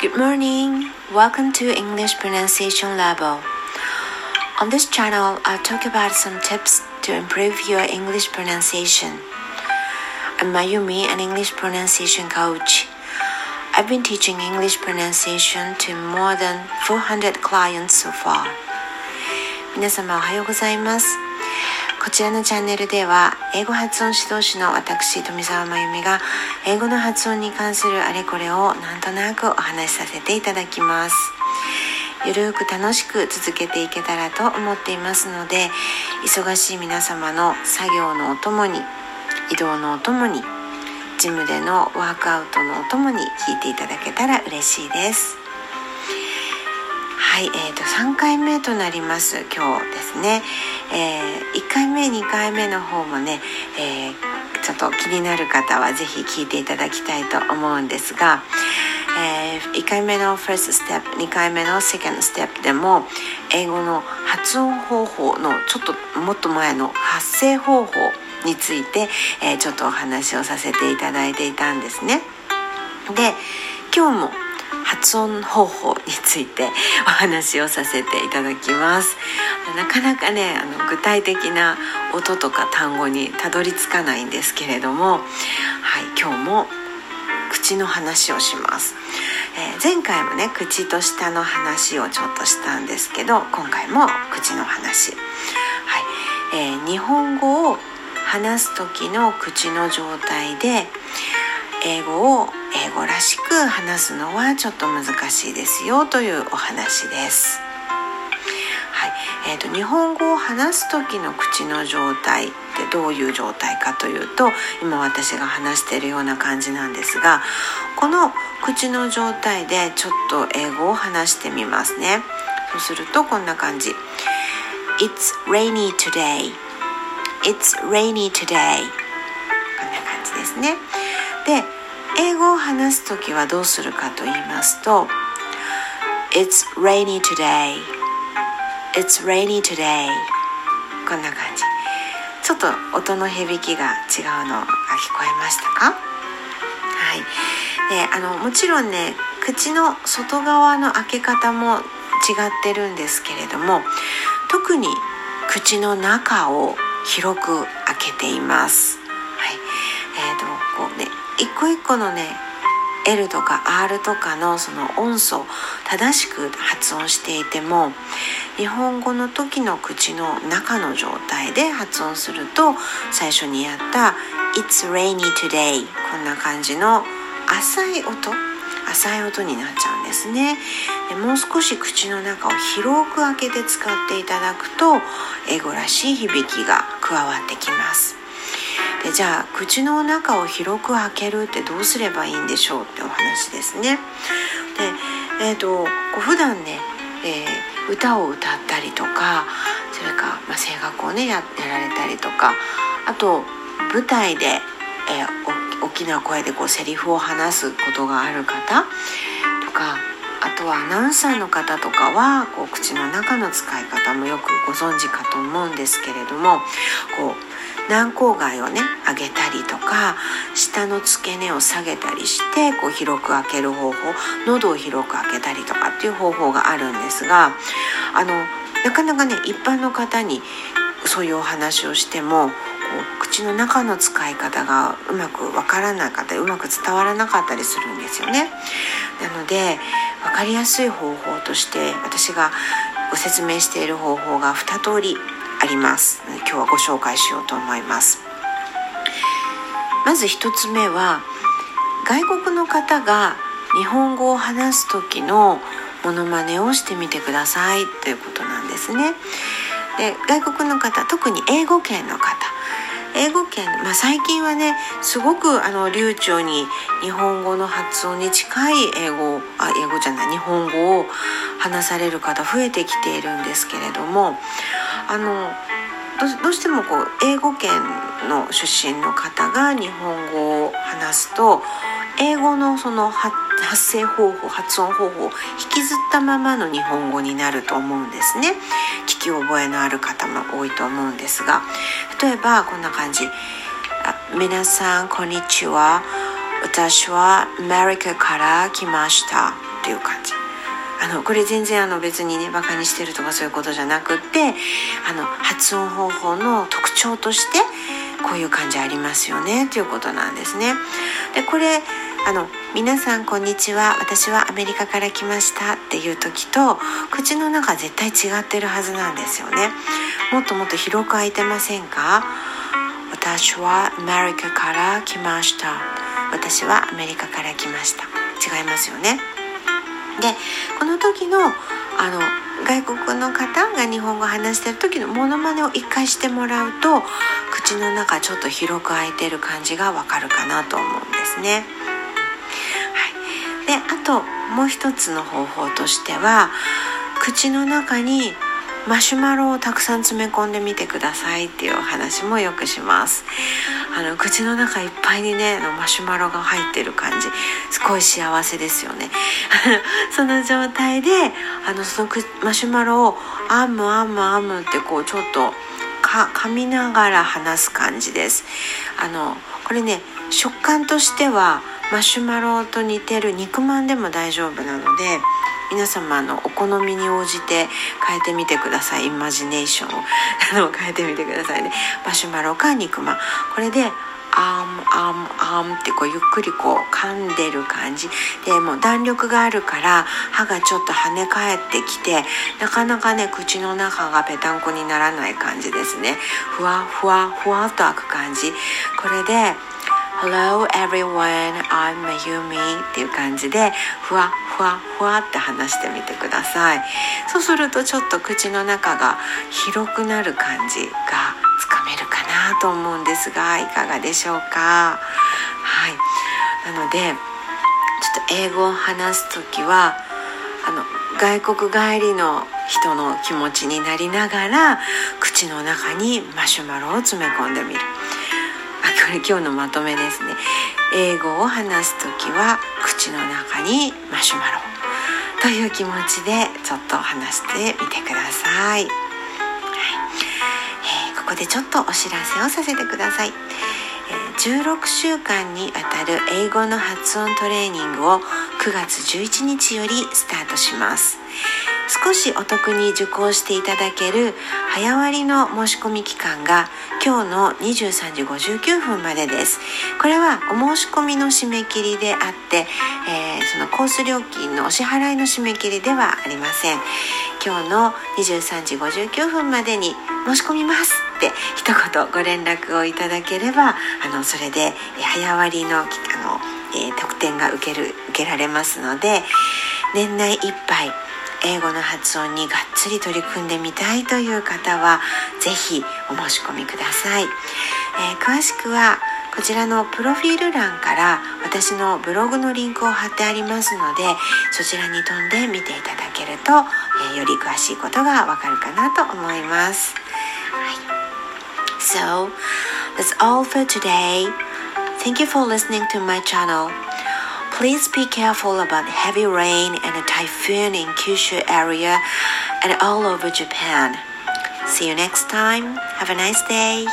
Good morning. Welcome to English Pronunciation Level. On this channel, I'll talk about some tips to improve your English pronunciation. I'm Mayumi, an English pronunciation coach. I've been teaching English pronunciation to more than 400 clients so far. 皆様おはようございます。こちらのチャンネルでは英語発音指導士の私富澤真由美が 英語の発音に関するあれこれをなんとなくお話しさせていただきます。ゆるく楽しく続けていけたらと思っていますので忙しい皆様の作業のお供に移動のお供にジムでのワークアウトのお供に聞いていただけたら嬉しいです。はい、えーと、3回目となります今日ですね、えー、1回目2回目の方もね、えー、ちょっと気になる方は是非聞いていただきたいと思うんですが、えー、1回目の first step 2回目の second step でも英語の発音方法のちょっともっと前の発声方法について、えちょっとお話をさせていただいていたんですね。で今日も発音方法についてお話をさせていただきますなかなかねあの具体的な音とか単語にたどり着かないんですけれどもはい今日も口の話をします、えー、前回もね口と舌の話をちょっとしたんですけど今回も口の話はい、えー、日本語を話す時の口の状態で英語を英語らしく話すのはちょっと難しいですよというお話です。えーと、日本語を話す時の口の状態ってどういう状態かというと今私が話しているような感じなんですがこの口の状態でちょっと英語を話してみますね。そうするとこんな感じ。It's rainy today. It's rainy today. こんな感じですね。で英語を話す時はどうするかと言いますと It's rainy today. It's rainy today. こんな感じ。ちょっと音の響きが違うのが聞こえましたか？はい。であのもちろんね口の外側の開け方も違ってるんですけれども特に口の中を広く開けています。はい、えーとこうね一個一個のね L とか R とかのその音素正しく発音していても日本語の時の口の中の状態で発音すると最初にやった「It's rainy today」こんな感じの浅い音浅い音になっちゃうんですね。でもう少し口の中を広く開けて使っていただくと英語らしい響きが加わってきます。でじゃあ口の中を広く開けるってどうすればいいんでしょうってお話ですね。で、えーと、こう普段ね、えー、歌を歌ったりとかそれか、まあ、声楽をねややられたりとかあと舞台で、えー、大きな声でこうセリフを話すことがある方とかあとはアナウンサーの方とかはこう口の中の使い方もよくご存知かと思うんですけれどもこう軟口蓋をね上げたりとか下の付け根を下げたりしてこう広く開ける方法喉を広く開けたりとかっていう方法があるんですがあのなかなかね一般の方にそういうお話をしても口の中の使い方がうまくわからなかったりうまく伝わらなかったりするんですよね。なので分かりやすい方法として私がご説明している方法が2通りあります。今日はご紹介しようと思います。まず1つ目は外国の方が日本語を話す時のモノマネをしてみてくださいということなんですね。で外国の方特に英語圏の方英語圏、まあ、最近はねすごくあの流暢に日本語の発音に近い英語あ英語じゃない日本語を話される方増えてきているんですけれどもあのどうしてもこう英語圏の出身の方が日本語を話すと英語のその発声方法発音方法を引きずったままの日本語になると思うんですね。聞き覚えのある方も多いと思うんですが例えばこんな感じ「皆さんこんにちは。私はアメリカから来ました」っていう感じ。あのこれ全然あの別にねバカにしてるとかそういうことじゃなくってあの発音方法の特徴としてこういう感じありますよね。ということなんですね。でこれあの皆さんこんにちは。私はアメリカから来ました。っていう時と口の中絶対違ってるはずなんですよね。もっともっと広く開いてませんか？私はアメリカから来ました。私はアメリカから来ました。違いますよね。でこの時のあの外国の方が日本語を話してる時のモノマネを一回してもらうと口の中ちょっと広く開いてる感じがわかるかなと思うんですね。であともう一つの方法としては口の中にマシュマロをたくさん詰め込んでみてくださいっていうお話もよくします。あの口の中いっぱいにねマシュマロが入ってる感じ。すごい幸せですよね。その状態であのそのマシュマロをあむあむあむってこうちょっとか噛みながら話す感じです。あのこれね食感としてはマシュマロと似てる肉まんでも大丈夫なので皆様のお好みに応じて変えてみてください。イマジネーションを。変えてみてくださいね。マシュマロか肉まん。これでアームアームアームってこうゆっくりこう噛んでる感じ。でもう弾力があるから歯がちょっと跳ね返ってきてなかなかね口の中がぺたんこにならない感じですね。ふわふわふわっと開く感じ。これで Hello everyone, I'm Mayumi っていう感じでふわふわふわって話してみてください。そうするとちょっと口の中が広くなる感じがつかめるかなと思うんですがいかがでしょうか？はい。なのでちょっと英語を話す時はあの外国帰りの人の気持ちになりながら口の中にマシュマロを詰め込んでみる。今日のまとめですね。英語を話す時は口の中にマシュマロ。という気持ちでちょっと話してみてください、はい。えー、ここでちょっとお知らせをさせてください。16週間にあたる英語の発音トレーニングを9月11日よりスタートします。少しお得に受講していただける早割の申し込み期間が今日の23時59分までです。これはお申し込みの締め切りであって、えー、そのコース料金のお支払いの締め切りではありません。今日の23時59分までに申し込みますって一言ご連絡をいただければあのそれで早割のあの、えー、特典が受ける受けられますので年内いっぱい英語の発音にがっつり取り組んでみたいという方は是非お申し込みください、えー、詳しくはこちらのプロフィール欄から私のブログのリンクを貼ってありますのでそちらに飛んで見ていただけると、えー、より詳しいことがわかるかなと思います、はい、So that's all for today. Thank you for listening to my channel. Please be careful about heavy rain and a typhoon in Kyushu area and all over Japan. See you next time. Have a nice day.